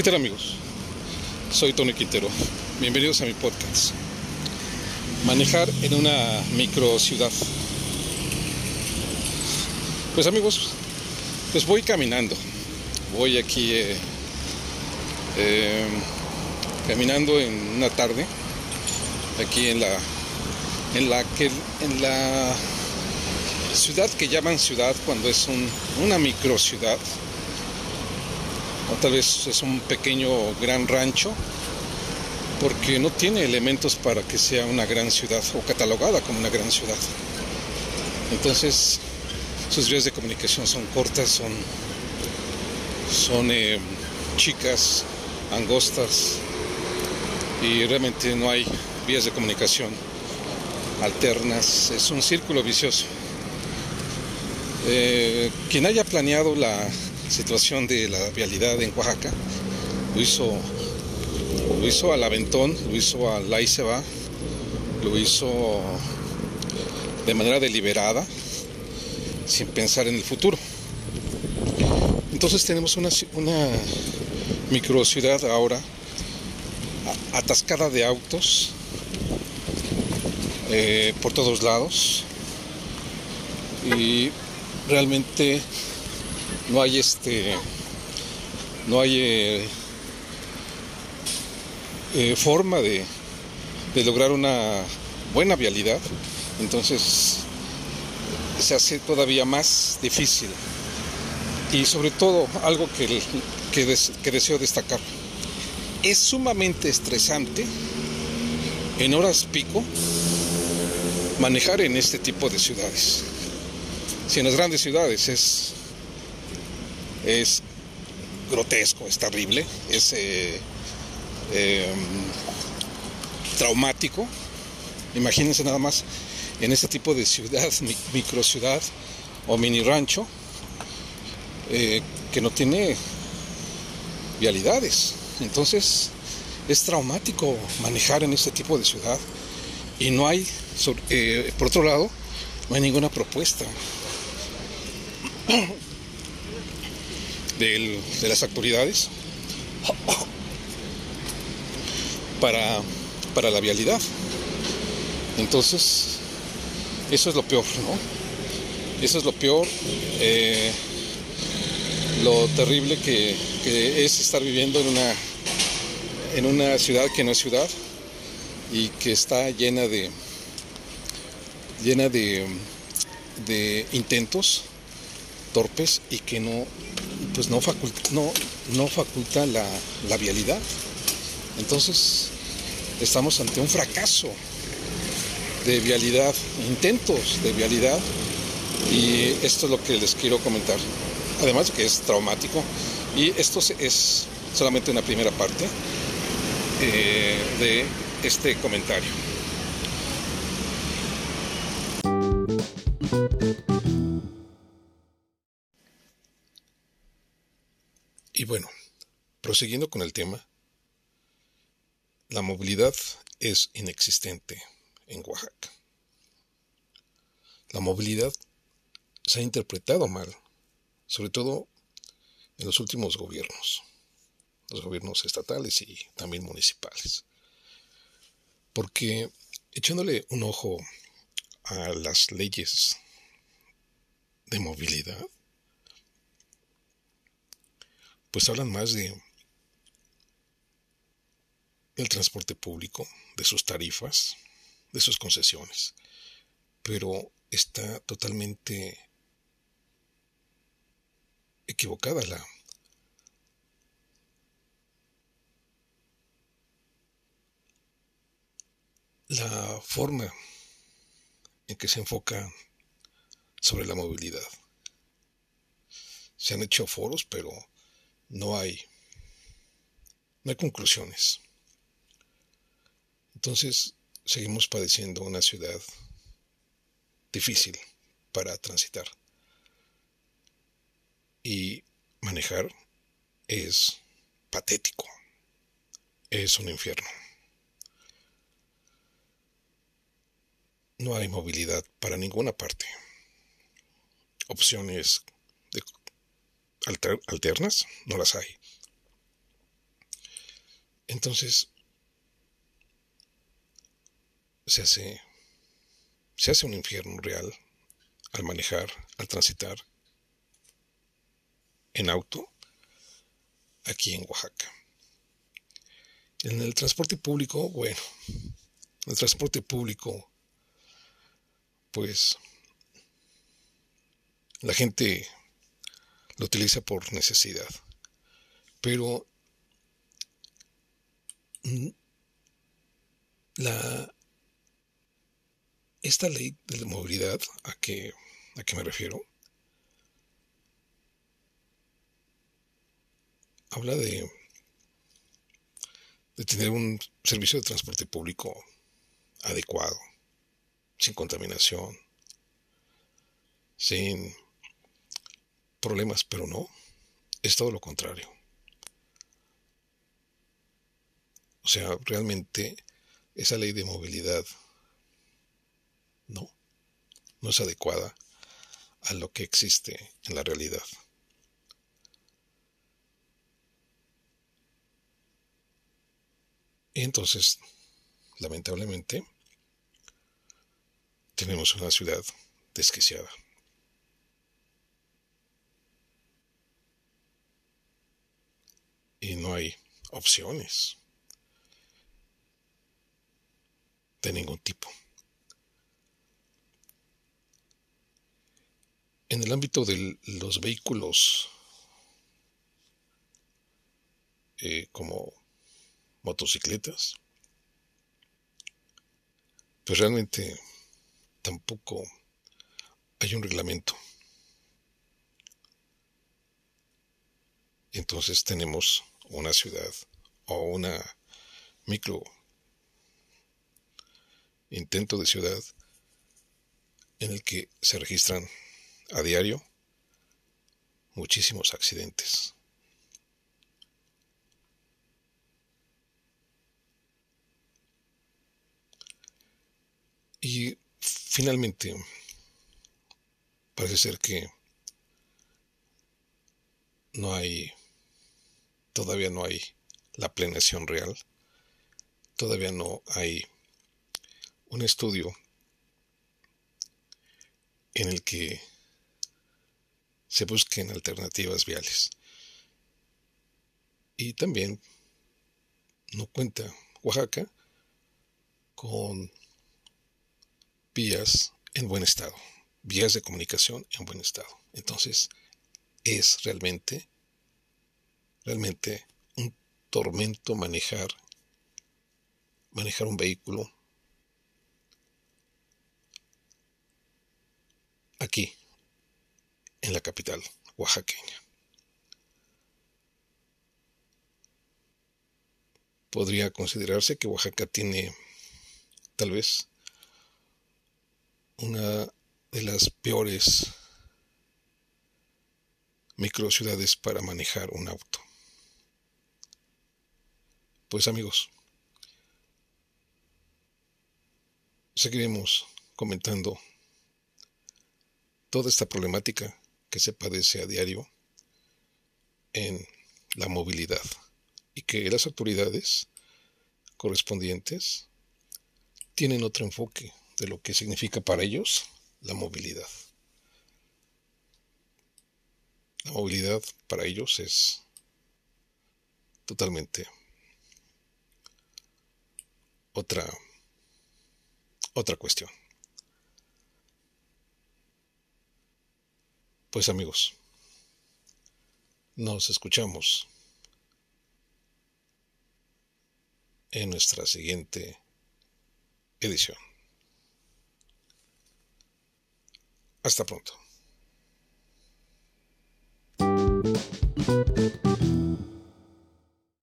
¿Qué tal amigos? Soy Tony Quintero. Bienvenidos a mi podcast. Manejar en una micro ciudad. Pues amigos, pues voy caminando. Voy aquí eh, eh, caminando en una tarde. Aquí en la en la que en la ciudad que llaman ciudad cuando es un, una micro ciudad tal vez es un pequeño gran rancho, porque no tiene elementos para que sea una gran ciudad o catalogada como una gran ciudad. Entonces, sus vías de comunicación son cortas, son, son eh, chicas, angostas, y realmente no hay vías de comunicación alternas, es un círculo vicioso. Eh, quien haya planeado la situación de la vialidad en Oaxaca. Lo hizo, lo hizo al aventón, lo hizo al ahí se lo hizo de manera deliberada, sin pensar en el futuro. Entonces tenemos una, una micro ciudad ahora atascada de autos eh, por todos lados y realmente no hay este no hay eh, eh, forma de, lograr una buena vialidad. Entonces se hace todavía más difícil. Y sobre todo algo que, que, que deseo destacar. Es sumamente estresante en horas pico manejar en este tipo de ciudades. Si en las grandes ciudades es es grotesco, es terrible, es eh, em, traumático. Imagínense nada más en este tipo de ciudad, micro ciudad o mini rancho, eh, que no tiene vialidades. Entonces es traumático manejar en este tipo de ciudad y no hay, eh, por otro lado, no hay ninguna propuesta de las autoridades para, para la vialidad. Entonces, eso es lo peor, ¿no? Eso es lo peor, eh, lo terrible que, es estar viviendo en una, en una ciudad que no es ciudad y que está llena de, llena de intentos torpes y que no pues no faculta, no, no faculta la, la vialidad. Entonces, estamos ante un fracaso de vialidad, intentos de vialidad, y esto es lo que les quiero comentar. Además de que es traumático, y esto es solamente una primera parte eh, de este comentario. Bueno, prosiguiendo con el tema, la movilidad es inexistente en Oaxaca. La movilidad se ha interpretado mal, sobre todo en los últimos gobiernos, los gobiernos estatales y también municipales. Porque echándole un ojo a las leyes de movilidad, pues hablan más de el transporte público, de sus tarifas, de sus concesiones, pero está totalmente equivocada la la forma en que se enfoca sobre la movilidad. Se han hecho foros, pero no hay, no hay conclusiones. Entonces, seguimos padeciendo una ciudad difícil para transitar. Y manejar es patético, es un infierno. No hay movilidad para ninguna parte. Opciones alternas no las hay. Entonces, se hace, se hace un infierno real al manejar, al transitar en auto aquí en Oaxaca. En el transporte público, bueno, el transporte público, pues la gente lo utiliza por necesidad, pero la esta ley de la movilidad a que a qué me refiero habla de de tener un servicio de transporte público adecuado, sin contaminación, sin problemas, pero no, es todo lo contrario. O sea, realmente esa ley de movilidad no, no es adecuada a lo que existe en la realidad. Y entonces, lamentablemente, tenemos una ciudad desquiciada. Y no hay opciones de ningún tipo. En el ámbito de los vehículos eh, como motocicletas, pues realmente tampoco hay un reglamento. Entonces tenemos una ciudad o una micro intento de ciudad en el que se registran a diario muchísimos accidentes. Y finalmente, parece ser que no hay, todavía no hay la planeación real, todavía no hay un estudio en el que se busquen alternativas viales. Y también no cuenta Oaxaca con vías en buen estado, vías de comunicación en buen estado. Entonces, es realmente, realmente un tormento manejar, manejar un vehículo aquí, en la capital oaxaqueña. Podría considerarse que Oaxaca tiene tal vez una de las peores microciudades para manejar un auto. Pues amigos, seguiremos comentando toda esta problemática que se padece a diario en la movilidad y que las autoridades correspondientes tienen otro enfoque de lo que significa para ellos la movilidad. La movilidad para ellos es totalmente otra otra cuestión. Pues amigos, nos escuchamos en nuestra siguiente edición. Hasta pronto.